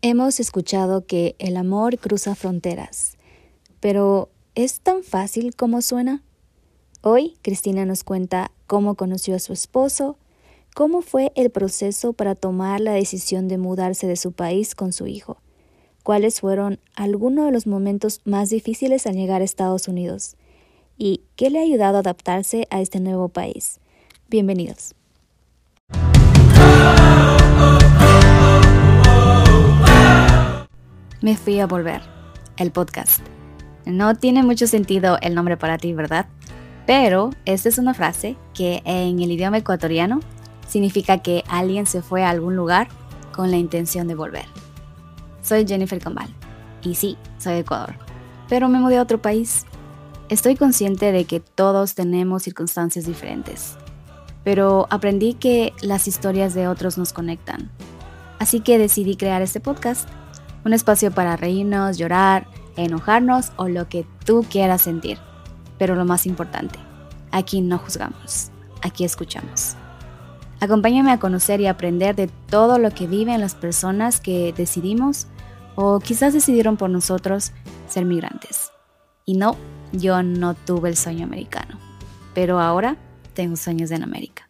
Hemos escuchado que el amor cruza fronteras, pero ¿es tan fácil como suena? Hoy Cristina nos cuenta cómo conoció a su esposo, cómo fue el proceso para tomar la decisión de mudarse de su país con su hijo, cuáles fueron algunos de los momentos más difíciles al llegar a Estados Unidos y qué le ha ayudado a adaptarse a este nuevo país. Bienvenidos. Me fui a volver, el podcast. No tiene mucho sentido el nombre para ti, ¿verdad? Pero esta es una frase que en el idioma ecuatoriano significa que alguien se fue a algún lugar con la intención de volver. Soy Jennifer Cambal y sí, soy de Ecuador, pero me mudé a otro país. Estoy consciente de que todos tenemos circunstancias diferentes, pero aprendí que las historias de otros nos conectan. Así que decidí crear este podcast un espacio para reírnos, llorar, enojarnos o lo que tú quieras sentir. Pero lo más importante, aquí no juzgamos, aquí escuchamos. Acompáñame a conocer y aprender de todo lo que viven las personas que decidimos o quizás decidieron por nosotros ser migrantes. Y no, yo no tuve el sueño americano, pero ahora tengo sueños en América.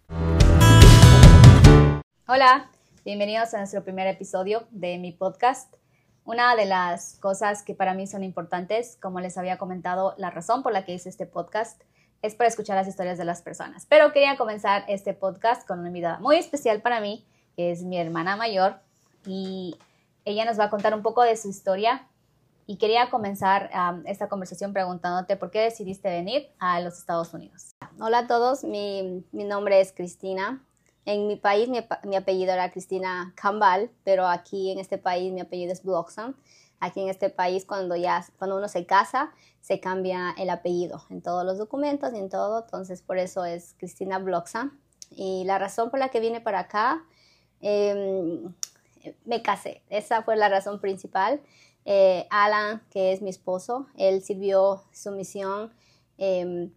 Hola, bienvenidos a nuestro primer episodio de mi podcast. Una de las cosas que para mí son importantes, como les había comentado, la razón por la que hice este podcast es para escuchar las historias de las personas. Pero quería comenzar este podcast con una invitada muy especial para mí, que es mi hermana mayor, y ella nos va a contar un poco de su historia. Y quería comenzar esta conversación preguntándote por qué decidiste venir a los Estados Unidos. Hola a todos, mi, mi nombre es Cristina. En mi país mi, apellido era Cristina Cambal, pero aquí en este país mi apellido es Bloxham. Aquí en este país cuando ya cuando uno se casa se cambia el apellido en todos los documentos y en todo, entonces por eso es Cristina Bloxham. Y la razón por la que vine para acá, em, me casé, esa fue la razón principal. Eh, Alan, que es mi esposo, él sirvió su misión em,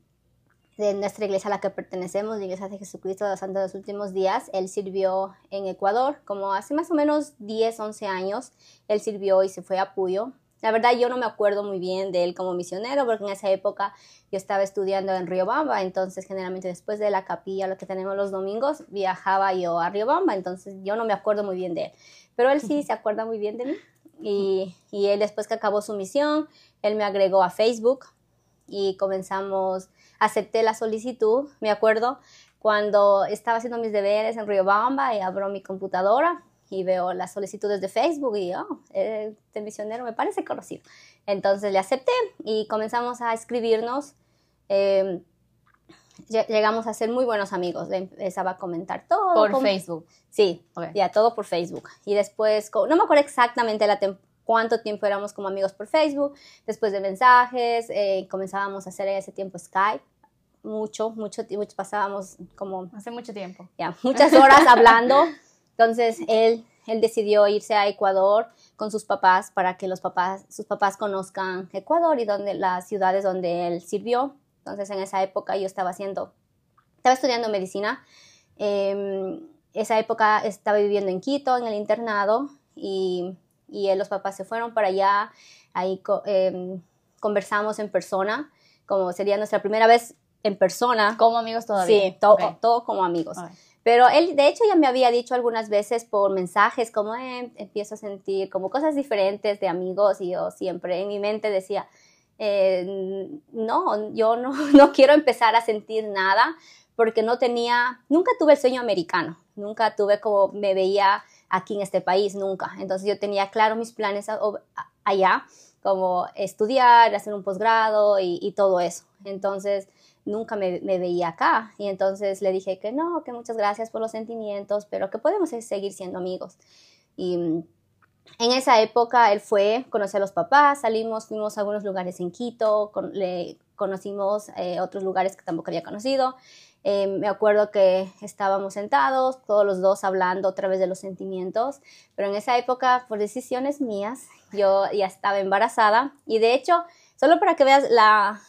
de nuestra iglesia a la que pertenecemos, la Iglesia de Jesucristo de los Santos de los Últimos Días. Él sirvió en Ecuador, como hace más o menos 10, 11 años. Él sirvió y se fue a Puyo. La verdad yo no me acuerdo muy bien de él como misionero, porque en esa época yo estaba estudiando en Riobamba, entonces generalmente después de la capilla, lo que tenemos los domingos, viajaba yo a Riobamba, entonces yo no me acuerdo muy bien de él. Pero él sí se acuerda muy bien de mí. Y, y él después que acabó su misión, él me agregó a Facebook y comenzamos acepté la solicitud, me acuerdo, cuando estaba haciendo mis deberes en Riobamba y abro mi computadora y veo las solicitudes de Facebook y, oh, este misionero me parece conocido. Entonces le acepté y comenzamos a escribirnos. Em, llegamos a ser muy buenos amigos. Le empezaba a comentar todo. Por Facebook. Sí, ya todo por Facebook. Y después, no me acuerdo exactamente la cuánto tiempo éramos como amigos por Facebook. Después de mensajes, eh, comenzábamos a hacer ese tiempo Skype mucho, mucho, mucho pasábamos como... Hace mucho tiempo. Ya, muchas horas hablando. Entonces él, él decidió irse a Ecuador con sus papás para que los papás, sus papás conozcan Ecuador y donde, las ciudades donde él sirvió. Entonces en esa época yo estaba haciendo, estaba estudiando medicina. Eh, esa época estaba viviendo en Quito, en el internado, y, y los papás se fueron para allá. Ahí em, conversamos en persona, como sería nuestra primera vez en persona. Como amigos todavía. Sí, todo, como amigos. Pero él, de hecho, ya me había dicho algunas veces por mensajes, como eh, empiezo a sentir como cosas diferentes de amigos y yo siempre en mi mente decía, eh, no, yo no, no quiero empezar a sentir nada porque no tenía, nunca tuve el sueño americano, nunca tuve como me veía aquí en este país, nunca. Entonces yo tenía claro mis planes allá, como estudiar, hacer un posgrado y, y todo eso. Entonces nunca me, veía acá. Y entonces le dije que no, que muchas gracias por los sentimientos, pero que podemos seguir siendo amigos. Y mm, en esa época él fue, conocí a los papás, salimos, fuimos a algunos lugares en Quito, le conocimos eh, otros lugares que tampoco había conocido. Eh, me acuerdo que estábamos sentados, todos los dos hablando otra vez de los sentimientos, pero en esa época, por decisiones mías, yo ya estaba embarazada y de hecho, solo para que veas la,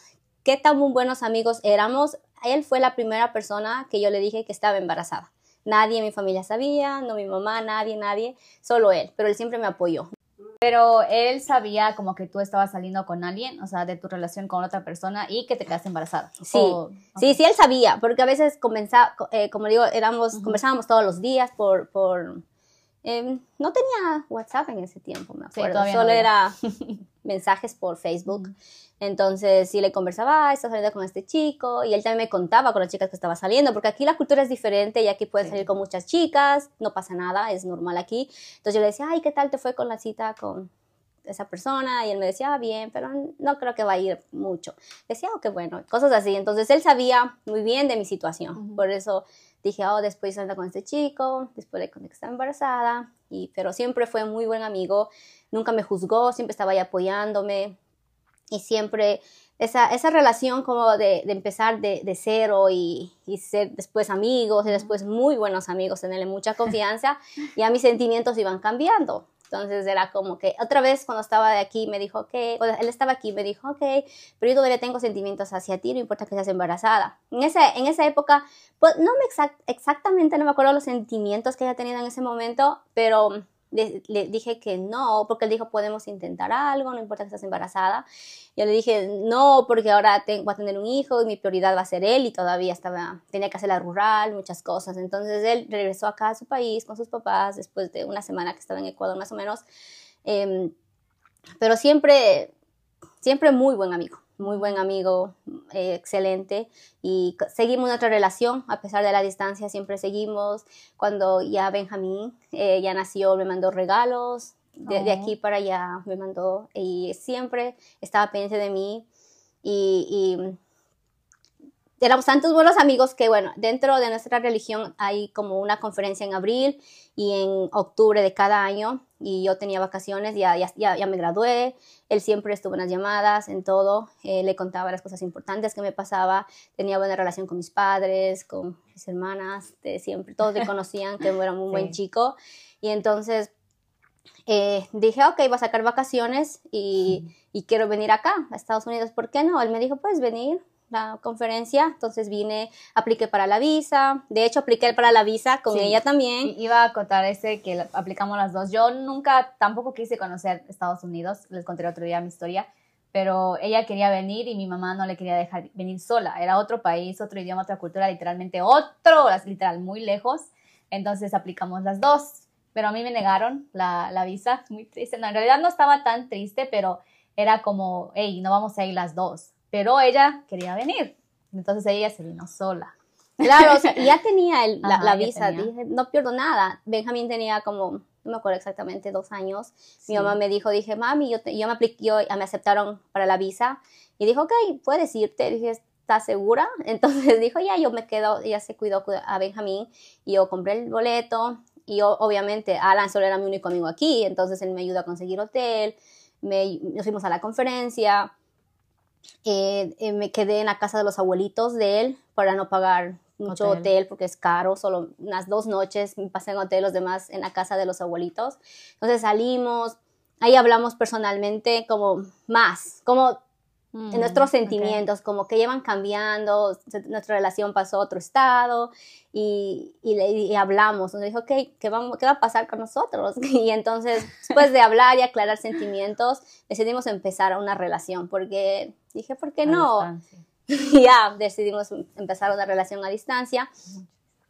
qué tan buenos amigos éramos. Él fue la primera persona que yo le dije que estaba embarazada. Nadie en mi familia sabía, no mi mamá, nadie, nadie, solo él, pero él siempre me apoyó. Pero él sabía como que tú estabas saliendo con alguien, o sea, de tu relación con otra persona y que te quedaste embarazada. Sí, sí, sí, él sabía, porque a veces comenzaba, eh, como digo, éramos, conversábamos todos los días por, por em, no tenía WhatsApp en ese tiempo, me acuerdo, solo era mensajes por Facebook. Entonces, sí le conversaba, ah, está saliendo con este chico, y él también me contaba con las chicas que estaba saliendo, porque aquí la cultura es diferente y aquí puedes salir con muchas chicas, no pasa nada, es normal aquí. Entonces yo le decía, ay, ¿qué tal te fue con la cita con esa persona? Y él me decía, ah, bien, pero no creo que va a ir mucho. Decía, oh, qué bueno, cosas así. Entonces él sabía muy bien de mi situación, por eso dije, oh, después anda con este chico, después de que estaba embarazada, y, pero siempre fue muy buen amigo, nunca me juzgó, siempre estaba ahí apoyándome, y siempre esa, esa relación como de, de empezar de, de cero y, y, ser después amigos y después muy buenos amigos, tenerle mucha confianza, ya mis sentimientos iban cambiando. Entonces era como que otra vez cuando estaba de aquí me dijo, ok, él estaba aquí, me dijo, ok, pero yo todavía tengo sentimientos hacia ti, no importa que seas embarazada. En, ese, en esa época, pues no me exactamente, no me acuerdo los sentimientos que ella tenía en ese momento, pero le, dije que no, porque él dijo, podemos intentar algo, no importa que estés embarazada. Yo le dije, no, porque ahora tengo, voy a tener un hijo y mi prioridad va a ser él y todavía estaba, tenía que hacer la rural, muchas cosas. Entonces él regresó acá a su país con sus papás después de una semana que estaba en Ecuador más o menos. Em, pero siempre, siempre muy buen amigo muy buen amigo, eh, excelente, y seguimos nuestra relación a pesar de la distancia, siempre seguimos. Cuando ya Benjamín eh, ya nació, me mandó regalos, de, oh. aquí para allá me mandó, y siempre estaba pendiente de mí, y, y éramos tantos buenos amigos que, bueno, dentro de nuestra religión hay como una conferencia en abril y en octubre de cada año y yo tenía vacaciones, ya, ya, ya, me gradué, él siempre estuvo en las llamadas, en todo, eh, le contaba las cosas importantes que me pasaba, tenía buena relación con mis padres, con mis hermanas, de siempre, todos le conocían que era un buen chico. Y entonces eh, dije, ok, voy a sacar vacaciones y, y quiero venir acá, a Estados Unidos, ¿por qué no? Él me dijo, puedes venir, la conferencia, entonces vine, apliqué para la visa, de hecho apliqué para la visa con ella también. Iba a contar ese que aplicamos las dos. Yo nunca, tampoco quise conocer Estados Unidos, les conté otro día mi historia, pero ella quería venir y mi mamá no le quería dejar venir sola. Era otro país, otro idioma, otra cultura, literalmente otro, literal, muy lejos. Entonces aplicamos las dos, pero a mí me negaron la, la visa, muy triste. No, en realidad no estaba tan triste, pero era como, hey, no vamos a ir las dos pero ella quería venir. Entonces ella se vino sola. Claro, o sea, ya tenía la, visa, dije, no pierdo nada. Benjamín tenía como, no me acuerdo exactamente, dos años. Mi mamá me dijo, dije, mami, yo, yo me apliqué, yo, me aceptaron para la visa. Y dijo, ok, puedes irte. Dije, ¿estás segura? Entonces dijo, ya, yo me quedo, ya se cuidó a Benjamín. Y yo compré el boleto. Y yo, obviamente, Alan solo era mi único amigo aquí, entonces él me ayudó a conseguir hotel. Me, nos fuimos a la conferencia eh, eh, me quedé en la casa de los abuelitos de él para no pagar mucho hotel. porque es caro, solo unas dos noches me pasé en hotel, los demás en la casa de los abuelitos. Entonces salimos, ahí hablamos personalmente como más, como en nuestros sentimientos, como que llevan cambiando, nuestra relación pasó a otro estado y, y, hablamos. Nos dijo, ¿qué, ¿qué, vamos, ¿qué va a pasar con nosotros? Y entonces, después de hablar y aclarar sentimientos, decidimos empezar una relación, porque dije, ¿por qué no? ya decidimos empezar una relación a distancia.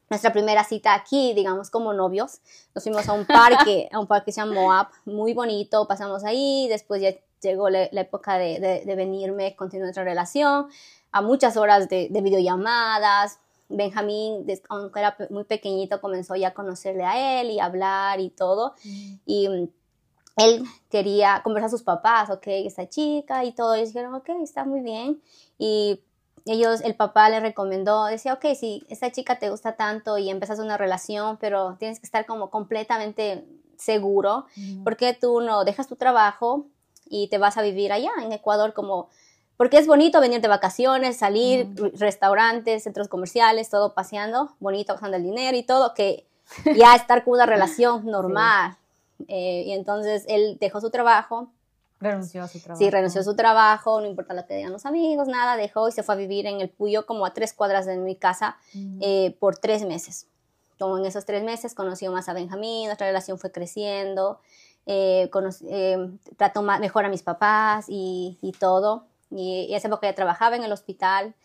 Nuestra primera cita aquí, digamos, como novios, nos fuimos a un parque, a un parque que se llama Moab, muy bonito, pasamos ahí, después ya llegó la, época de, de, venirme, continuar nuestra relación, a muchas horas de, de videollamadas. Benjamín, aunque era muy pequeñito, comenzó ya a conocerle a él y hablar y todo. Y él quería conversar a sus papás, ok, esta chica y todo. Y dijeron, ok, está muy bien. Y ellos, el papá le recomendó, decía, ok, si esta chica te gusta tanto y empezas una relación, pero tienes que estar como completamente seguro, porque tú no dejas tu trabajo y te vas a vivir allá en Ecuador como porque es bonito venir de vacaciones, salir, restaurantes, centros comerciales, todo paseando, bonito, usando el dinero y todo, que ya estar con una relación normal. Eh, y entonces él dejó su trabajo. Renunció a su trabajo. Sí, renunció a su trabajo, no importa lo que digan los amigos, nada, dejó y se fue a vivir en el Puyo, como a tres cuadras de mi casa, eh, por tres meses. como en esos tres meses conoció más a Benjamín, nuestra relación fue creciendo, eh, eh, trató mejor a mis papás y, y todo. Y, y esa época ya trabajaba en el hospital,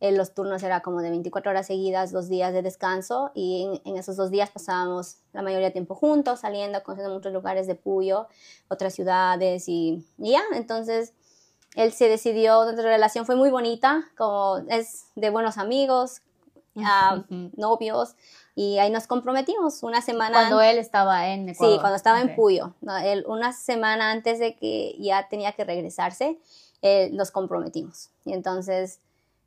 en los turnos era como de 24 horas seguidas, dos días de descanso y en, esos dos días pasábamos la mayoría del tiempo juntos, saliendo, conociendo muchos lugares de Puyo, otras ciudades y, ya, entonces él se decidió, nuestra relación fue muy bonita, como es de buenos amigos, ah, novios y ahí nos comprometimos una semana. Cuando él estaba en Ecuador. Sí, cuando estaba en Puyo. una semana antes de que ya tenía que regresarse, eh, nos comprometimos. Y entonces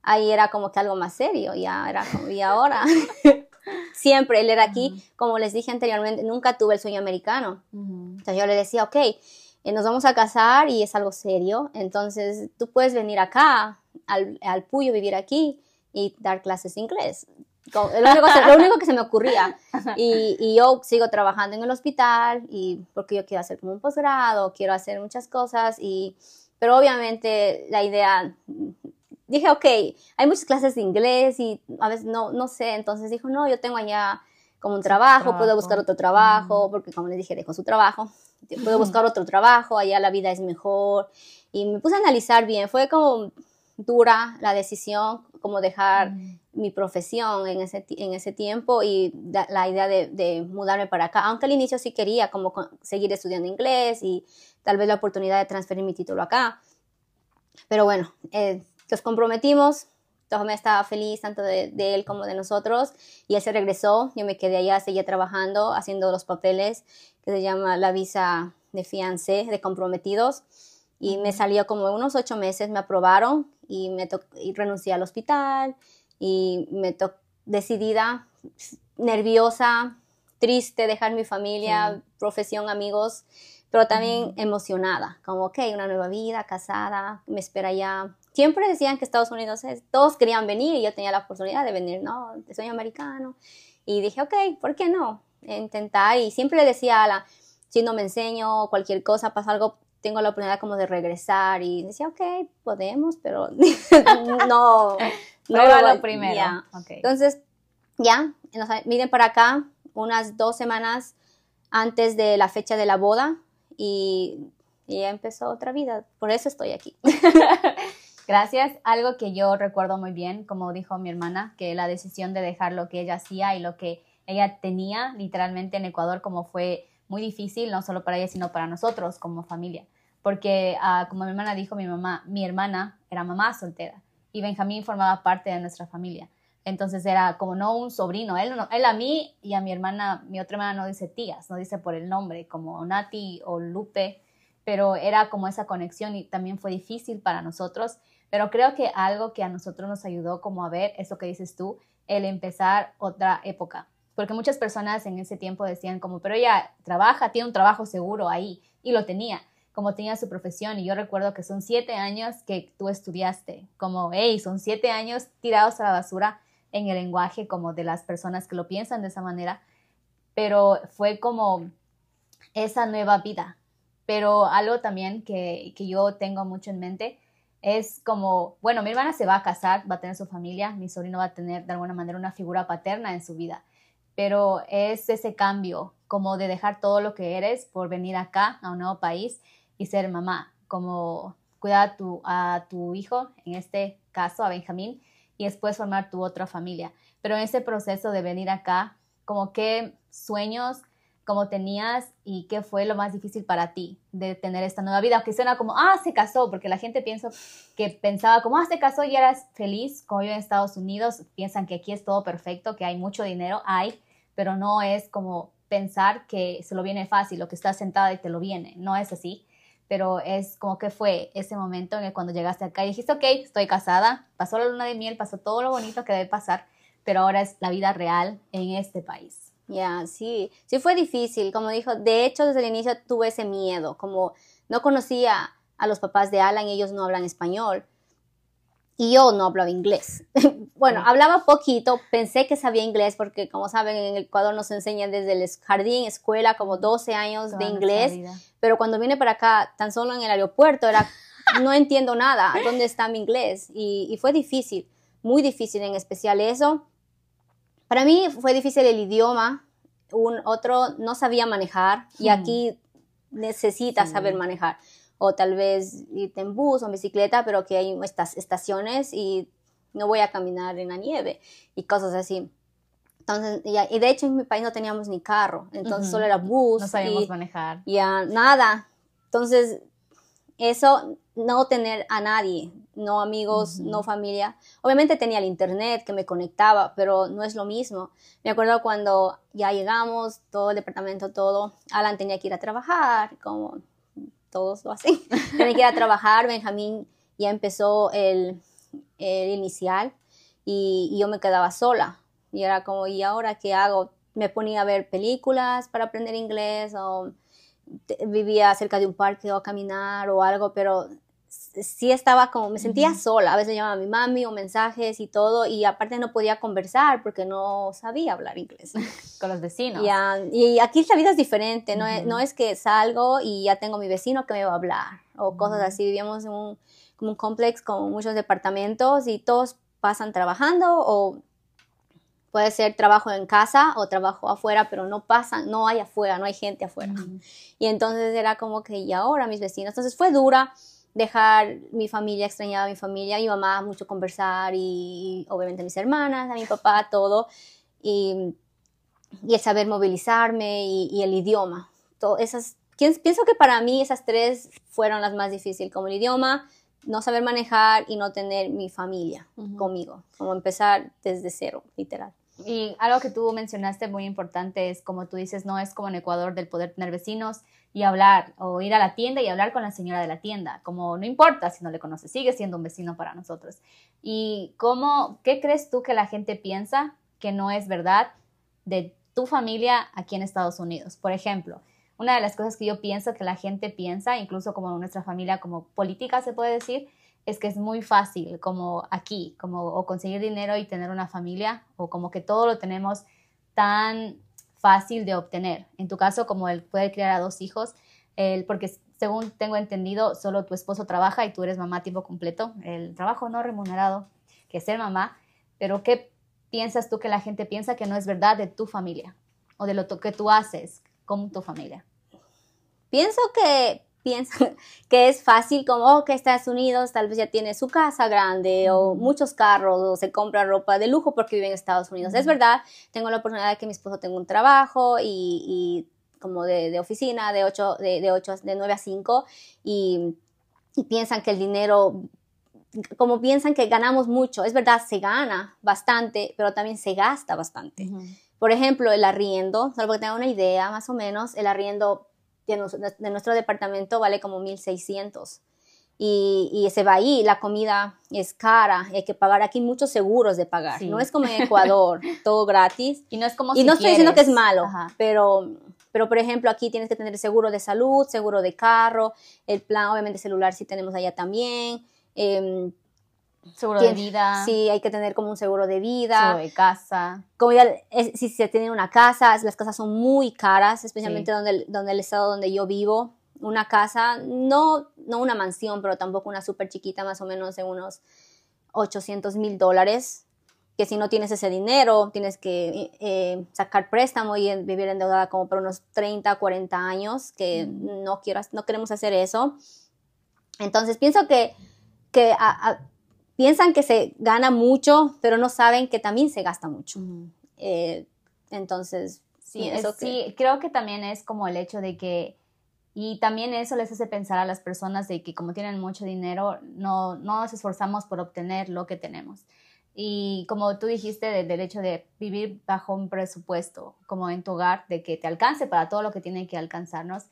ahí era como que algo más serio, ya era como, y ahora, siempre él era aquí, como les dije anteriormente, nunca tuve el sueño americano. Entonces yo le decía, ok, eh, nos vamos a casar y es algo serio, entonces tú puedes venir acá, al, al Puyo, vivir aquí y dar clases de inglés. Lo único, lo único, que se me ocurría. Y, y, yo sigo trabajando en el hospital y porque yo quiero hacer como un posgrado, quiero hacer muchas cosas, y, pero obviamente la idea dije, ok, hay muchas clases de inglés y a veces no, no sé, entonces dijo, no, yo tengo allá como un trabajo, puedo buscar otro trabajo, porque como les dije, dejó su trabajo, puedo buscar otro trabajo, allá la vida es mejor. Y me puse a analizar bien, fue como dura la decisión, como dejar mi profesión en ese, en ese tiempo y la idea de, de, mudarme para acá, aunque al inicio sí quería como seguir estudiando inglés y tal vez la oportunidad de transferir mi título acá. Pero bueno, eh, nos comprometimos, me estaba feliz tanto de, él como de nosotros y él se regresó, yo me quedé allá, seguía trabajando, haciendo los papeles que se llama la visa de fiancé, de comprometidos y me salió como unos ocho meses, me aprobaron y, me y renuncié al hospital y me tocó decidida, nerviosa, triste, dejar mi familia, profesión, amigos, pero también emocionada, como, ok, una nueva vida, casada, me espera ya siempre decían que Estados Unidos es, todos querían venir y yo tenía la oportunidad de venir, no, soy americano. Y dije, ok, ¿por qué no? Intentar. Y siempre le decía a la, si no me enseño cualquier cosa, pasa algo, tengo la oportunidad como de regresar. Y decía, ok, podemos, pero no. no lo primero. Entonces, ya, nos miren para acá unas dos semanas antes de la fecha de la boda y, y ya empezó otra vida. Por eso estoy aquí. Gracias. Algo que yo recuerdo muy bien, como dijo mi hermana, que la decisión de dejar lo que ella hacía y lo que ella tenía literalmente en Ecuador como fue muy difícil, no solo para ella, sino para nosotros como familia. Porque, ah, como mi hermana dijo, mi mamá, mi hermana era mamá soltera y Benjamín formaba parte de nuestra familia. Entonces era como no un sobrino, él, él a mí y a mi hermana, mi otra hermana no dice tías, no dice por el nombre, como Nati o Lupe, pero era como esa conexión y también fue difícil para nosotros pero creo que algo que a nosotros nos ayudó como a ver, eso que dices tú, el empezar otra época. Porque muchas personas en ese tiempo decían como, pero ella trabaja, tiene un trabajo seguro ahí. Y lo tenía, como tenía su profesión. Y yo recuerdo que son siete años que tú estudiaste. Como, hey, son siete años tirados a la basura en el lenguaje como de las personas que lo piensan de esa manera. Pero fue como esa nueva vida. Pero algo también que, que yo tengo mucho en mente es como, bueno, mi hermana se va a casar, va a tener su familia, mi sobrino va a tener de alguna manera una figura paterna en su vida, pero es ese cambio como de dejar todo lo que eres por venir acá a un nuevo país y ser mamá, como cuidar a tu, a tu hijo, en este caso a Benjamín, y después formar tu otra familia. Pero en ese proceso de venir acá, como qué sueños, cómo tenías y qué fue lo más difícil para ti de tener esta nueva vida. Que suena como, ah, se casó, porque la gente piensa que pensaba como, ah, se casó y eras feliz, como yo en Estados Unidos, piensan que aquí es todo perfecto, que hay mucho dinero, hay, pero no es como pensar que se lo viene fácil, lo que estás sentada y te lo viene, no es así. Pero es como que fue ese momento en el cuando llegaste acá y dijiste, ok, estoy casada, pasó la luna de miel, pasó todo lo bonito que debe pasar, pero ahora es la vida real en este país. Ya, sí, sí fue difícil, como dijo, de hecho desde el inicio tuve ese miedo, como no conocía a los papás de Alan, ellos no hablan español y yo no hablaba inglés. bueno, hablaba poquito, pensé que sabía inglés porque como saben en Ecuador nos enseñan desde el jardín, escuela, como 12 años de inglés, pero cuando vine para acá, tan solo en el aeropuerto, era, no entiendo nada, ¿dónde está mi inglés? Y, y fue difícil, muy difícil en especial eso Para mí fue difícil el idioma, un otro no sabía manejar y aquí necesitas Sí. saber manejar. O tal vez irte en bus o en bicicleta, pero que hay estas estaciones y no voy a caminar en la nieve y cosas así. Entonces, y, de hecho en mi país no teníamos ni carro, entonces Ujú. solo era bus No sabíamos y manejar. ya nada. Entonces, eso, no tener a nadie, no amigos, no familia. Obviamente tenía el internet que me conectaba, pero no es lo mismo. Me acuerdo cuando ya llegamos, todo el departamento, todo, Alan tenía que ir a trabajar, como todos lo hacen. tenía que ir a trabajar, Benjamín ya empezó el, el inicial y, y yo me quedaba sola. Y era como, ¿y ahora qué hago? Me ponía a ver películas para aprender inglés o vivía cerca de un parque o a caminar o algo, pero sí estaba como, me sentía sola. A veces llamaba a mi mami o mensajes y todo, y aparte no podía conversar porque no sabía hablar inglés. Con los vecinos. Ya, y aquí la vida es diferente, no, es, no es que salgo y ya tengo mi vecino que me va a hablar o cosas así. Vivíamos en un, como un complex con muchos departamentos y todos pasan trabajando o puede ser trabajo en casa o trabajo afuera, pero no pasan, no hay afuera, no hay gente afuera. Y entonces era como que, y ahora mis vecinos. Entonces fue dura dejar mi familia, extrañaba a mi familia, mi mamá, mucho conversar y, obviamente mis hermanas, a mi papá, todo. Y, y el saber movilizarme y, y el idioma. Todo esas, pienso que para mí esas tres fueron las más difíciles, como el idioma, no saber manejar y no tener mi familia conmigo, como empezar desde cero, literal. Y algo que tú mencionaste muy importante es, como tú dices, no es como en Ecuador del poder tener vecinos y hablar o ir a la tienda y hablar con la señora de la tienda, como no importa si no le conoces, sigue siendo un vecino para nosotros. ¿Y cómo, qué crees tú que la gente piensa que no es verdad de tu familia aquí en Estados Unidos? Por ejemplo, una de las cosas que yo pienso que la gente piensa, incluso como nuestra familia, como política se puede decir, es que es muy fácil, como aquí, como o conseguir dinero y tener una familia, o como que todo lo tenemos tan fácil de obtener. En tu caso, como el poder criar a dos hijos, el, porque según tengo entendido, solo tu esposo trabaja y tú eres mamá a tiempo completo, el trabajo no remunerado, que es ser mamá, pero ¿qué piensas tú que la gente piensa que no es verdad de tu familia o de lo que tú haces con tu familia? Pienso que piensan que es fácil como oh, que Estados Unidos tal vez ya tiene su casa grande o muchos carros o se compra ropa de lujo porque vive en Estados Unidos. Es verdad, tengo la oportunidad de que mi esposo tenga un trabajo y, y como de, de oficina de 8, de, de, ocho, de 9 a 5 y, y piensan que el dinero, como piensan que ganamos mucho, es verdad, se gana bastante, pero también se gasta bastante. Por ejemplo, el arriendo, solo para que tengan una idea, más o menos, el arriendo de, nos- de nuestro departamento vale como 1.600. Y, y se va ahí, la comida es cara, hay que pagar aquí muchos seguros de pagar. Sí. No es como en Ecuador, todo gratis. Y no es como Y si no estoy diciendo que es quieres. malo, Ajá. pero, pero por ejemplo aquí tienes que tener seguro de salud, seguro de carro, el plan obviamente celular sí tenemos allá también. em, Seguro de vida, Sí, hay que tener como un seguro de vida seguro de casa. como ya es- si se tiene una casa, las casas son muy caras, especialmente donde, el- donde el estado donde yo vivo. Una casa, no, no una mansión, pero tampoco una súper chiquita, más o menos de unos 800 mil dólares. Que si no tienes ese dinero, tienes que eh, sacar préstamo y vivir endeudada como por unos 30, 40 años, que Mm. no, quiero, no queremos hacer eso. Entonces pienso que, que a- a- piensan que se gana mucho, pero no saben que también se gasta mucho. Eh, entonces, Sí, que- sí, creo que también es como el hecho de que, y también eso les hace pensar a las personas de que como tienen mucho dinero, no, no nos esforzamos por obtener lo que tenemos. Y como tú dijiste de- del hecho de vivir bajo un presupuesto, como en tu hogar, de que te alcance para todo lo que tiene que alcanzarnos.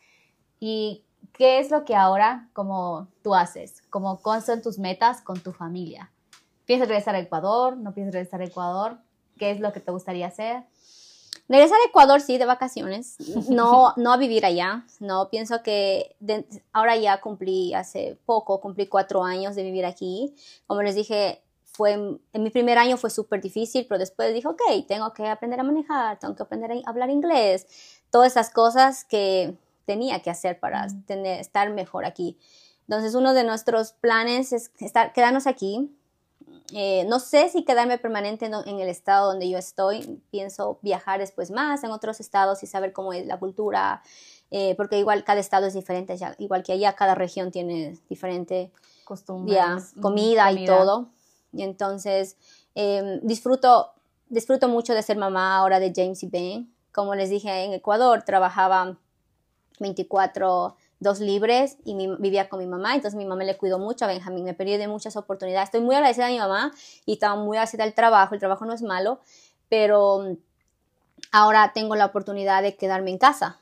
¿Y qué es lo que ahora como tú haces? Como cuáles son tus metas con tu familia? ¿Piensas regresar a Ecuador? ¿No piensas regresar a Ecuador? ¿Qué es lo que te gustaría hacer? regresar a Ecuador, sí, de vacaciones. No, no a vivir allá. No, pienso que de- ahora ya cumplí hace poco, cumplí cuatro años de vivir aquí. Como les dije, fue, en mi primer año fue súper difícil, pero después dije, ok, tengo que aprender a manejar, tengo que aprender a hablar inglés. Todas esas cosas que tenía que hacer para tener, estar mejor aquí. Entonces, uno de nuestros planes es estar, quedarnos aquí. eh, no sé si quedarme permanente en, en, el estado donde yo estoy. Pienso viajar después más en otros estados y saber cómo es la cultura, eh, porque igual cada estado es diferente, ya, igual que allá cada región tiene diferente costumbres, comida, y todo. Y entonces em, disfruto, disfruto mucho de ser mamá ahora de James y Ben. Como les dije, en Ecuador trabajaba 24 dos libres y vivía con mi mamá, entonces mi mamá le cuidó mucho a Benjamín, me perdió de muchas oportunidades. Estoy muy agradecida a mi mamá y estaba muy agradecida al trabajo, el trabajo no es malo, pero ahora tengo la oportunidad de quedarme en casa.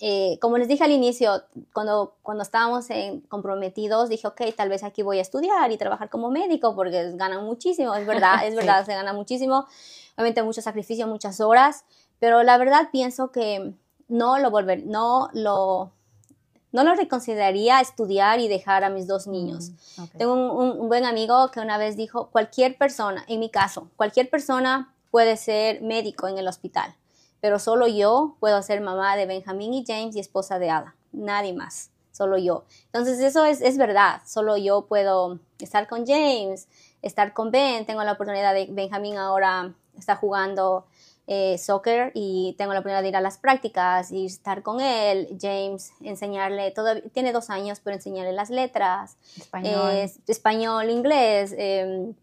Eh, como les dije al inicio, cuando, cuando estábamos comprometidos, dije, ok, tal vez aquí voy a estudiar y trabajar como médico porque ganan muchísimo, es verdad, es verdad, se gana muchísimo, obviamente mucho sacrificio, muchas horas, pero la verdad pienso que no lo volver, no lo no lo reconsideraría estudiar y dejar a mis dos niños. Tengo un, un, buen amigo que una vez dijo, cualquier persona, en mi caso, cualquier persona puede ser médico en el hospital pero solo yo puedo ser mamá de Benjamín y James y esposa de Ada, nadie más, solo yo. Entonces eso es, es verdad, solo yo puedo estar con James, estar con Ben, tengo la oportunidad de, Benjamín ahora está jugando eh, soccer y tengo la oportunidad de ir a las prácticas y estar con él, James, enseñarle, todo, tiene dos años, pero enseñarle las letras, español, español inglés, em,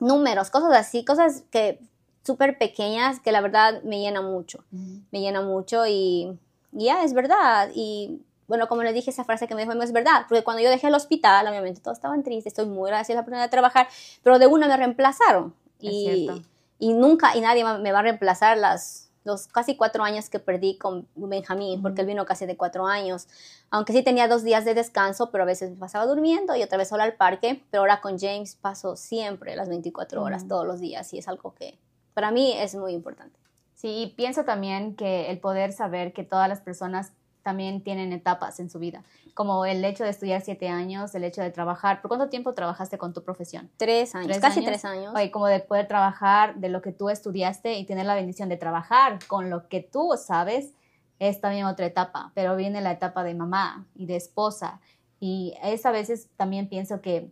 números, cosas así, cosas que súper pequeñas que la verdad me llena mucho, me llena mucho y ya es verdad. Y bueno, como les dije, esa frase que me dijo es verdad, porque cuando yo dejé el hospital, obviamente todos estaban tristes, estoy muy agradecida la oportunidad de trabajar, pero de una me reemplazaron. Y, y nunca, y nadie me va a reemplazar las, los casi cuatro años que perdí con Benjamín, porque él vino casi de cuatro años. Aunque sí tenía dos días de descanso, pero a veces me pasaba durmiendo y otra vez solo al parque, pero ahora con James paso siempre las 24 horas, todos los días, y es algo que para mí es muy importante. Sí, pienso también que el poder saber que todas las personas también tienen etapas en su vida, como el hecho de estudiar siete años, el hecho de trabajar. ¿Por cuánto tiempo trabajaste con tu profesión? Tres años, casi tres años. Oye, como de poder trabajar de lo que tú estudiaste y tener la bendición de trabajar con lo que tú sabes, es también otra etapa, pero viene la etapa de mamá y de esposa. Y es a veces también pienso que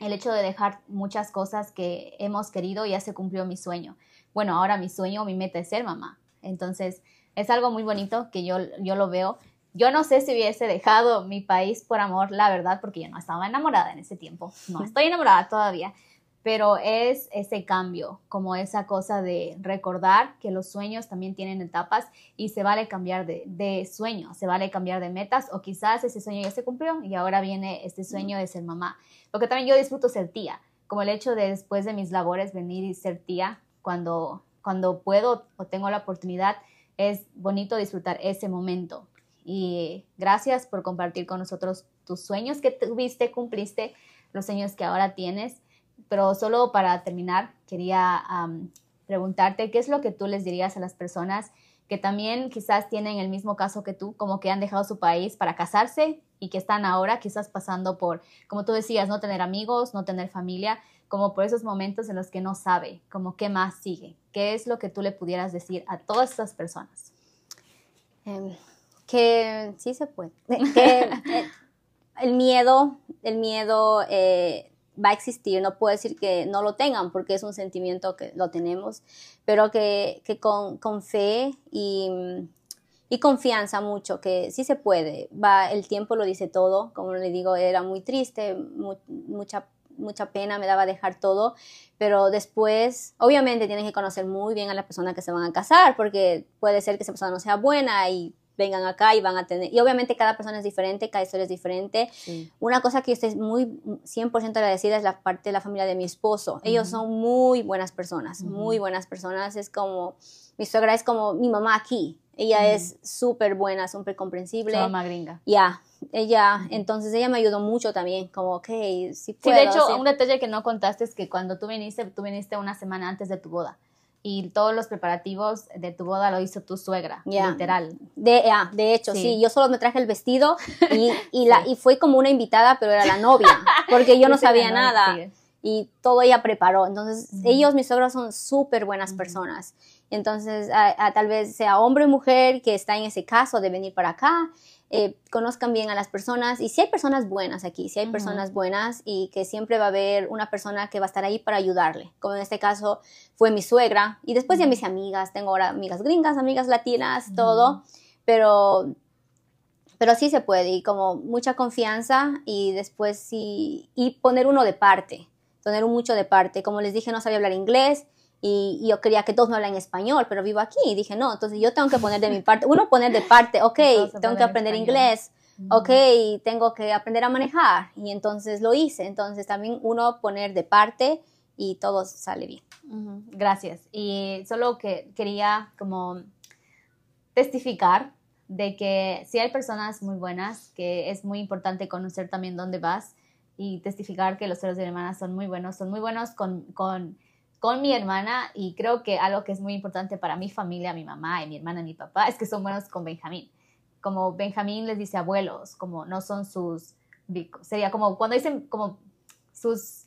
el hecho de dejar muchas cosas que hemos querido ya se cumplió mi sueño bueno, ahora mi sueño, mi meta es ser mamá. Entonces, es algo muy bonito que yo, yo lo veo. Yo no sé si hubiese dejado mi país por amor, la verdad, porque yo no estaba enamorada en ese tiempo. No estoy enamorada todavía, pero es ese cambio, como esa cosa de recordar que los sueños también tienen etapas y se vale cambiar de, de sueño, se vale cambiar de metas o quizás ese sueño ya se cumplió y ahora viene este sueño de ser mamá. Lo que también yo disfruto ser tía, como el hecho de después de mis labores venir y ser tía cuando, cuando puedo o tengo la oportunidad, es bonito disfrutar ese momento. Y gracias por compartir con nosotros tus sueños que tuviste, cumpliste, los sueños que ahora tienes. Pero solo para terminar, quería preguntarte qué es lo que tú les dirías a las personas que también quizás tienen el mismo caso que tú, como que han dejado su país para casarse y que están ahora quizás pasando por, como tú decías, no tener amigos, no tener familia como por esos momentos en los que no sabe, como qué más sigue. ¿Qué es lo que tú le pudieras decir a todas estas personas? Em, que sí se puede. Que el miedo, el miedo eh, va a existir. No puedo decir que no lo tengan porque es un sentimiento que lo tenemos, pero que, que con, con, fe y, y, confianza mucho, que sí se puede. Va, el tiempo lo dice todo. Como le digo, era muy triste, mucha mucha pena me daba dejar todo, pero después, obviamente tienes que conocer muy bien a la persona que se van a casar, porque puede ser que esa persona no sea buena y vengan acá y van a tener, y obviamente cada persona es diferente, cada historia es diferente. Una cosa que yo estoy muy 100% agradecida es la parte de la familia de mi esposo. Ellos son muy buenas personas, muy buenas personas. Es como, mi suegra es como mi mamá aquí. Ella es súper buena, súper comprensible. mamá gringa. Ya, ella, entonces ella me ayudó mucho también, como, ok, si puedo. Sí, de hecho, un detalle que no contaste es que cuando tú viniste, tú viniste una semana antes de tu boda y todos los preparativos de tu boda lo hizo tu suegra, literal. De, de hecho, sí. yo solo me traje el vestido y, y la, y fue como una invitada, pero era la novia, porque yo no sabía nada. Y todo ella preparó. Entonces, ellos, mis suegros, son súper buenas personas. Entonces, tal vez sea hombre o mujer que está en ese caso de venir para acá, eh, conozcan bien a las personas. Y si hay personas buenas aquí, si hay personas buenas y que siempre va a haber una persona que va a estar ahí para ayudarle, como en este caso fue mi suegra y después ya mis amigas, tengo ahora amigas gringas, amigas latinas, todo, pero pero sí se puede y como mucha confianza y después sí, y poner uno de parte, poner mucho de parte. Como les dije, no sabía hablar inglés y, yo quería que todos me hablan español, pero vivo aquí. Y dije, no, entonces yo tengo que poner de mi parte, uno poner de parte, ok, tengo que aprender inglés, ok, tengo que aprender a manejar. Y entonces lo hice, entonces también uno poner de parte y todo sale bien. Gracias. Y solo que quería como testificar de que si hay personas muy buenas, que es muy importante conocer también dónde vas y testificar que los celos de mi hermana son muy buenos, son muy buenos con, con, con mi hermana y creo que algo que es muy importante para mi familia, mi mamá y mi hermana y mi papá, es que son buenos con Benjamín. Como Benjamín les dice abuelos, como no son sus, sería como cuando dicen como sus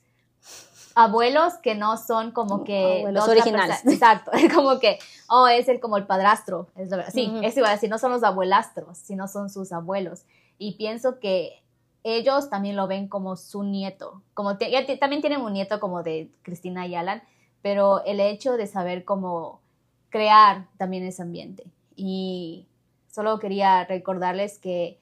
abuelos que no son como que los originales. Exacto, como que, oh, es el como el padrastro. Es Sí, es igual, decir, no son los abuelastros, sino son sus abuelos. Y pienso que ellos también lo ven como su nieto. Como también tienen un nieto como de Cristina y Alan, pero el hecho de saber cómo crear también ese ambiente. Y solo quería recordarles que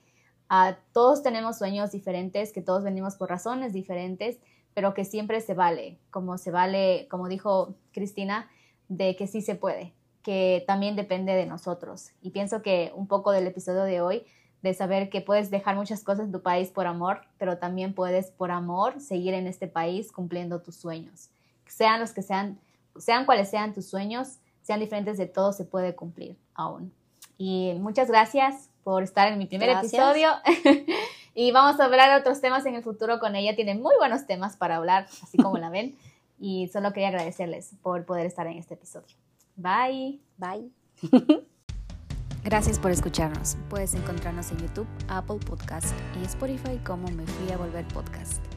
a todos tenemos sueños diferentes, que todos venimos por razones diferentes pero que siempre se vale, como se vale, como dijo Cristina, de que sí se puede, que también depende de nosotros. Y pienso que un poco del episodio de hoy, de saber que puedes dejar muchas cosas en tu país por amor, pero también puedes por amor seguir en este país cumpliendo tus sueños. Sean los que sean, sean cuales sean tus sueños, sean diferentes de todo, se puede cumplir aún. Y muchas gracias por estar en mi primer episodio. Y vamos a hablar de otros temas en el futuro con ella. Tiene muy buenos temas para hablar, así como la ven. Y solo quería agradecerles por poder estar en este episodio. Bye. Bye. Gracias por escucharnos. Puedes encontrarnos en YouTube, Apple Podcast y Spotify como Me Fui a Volver Podcast.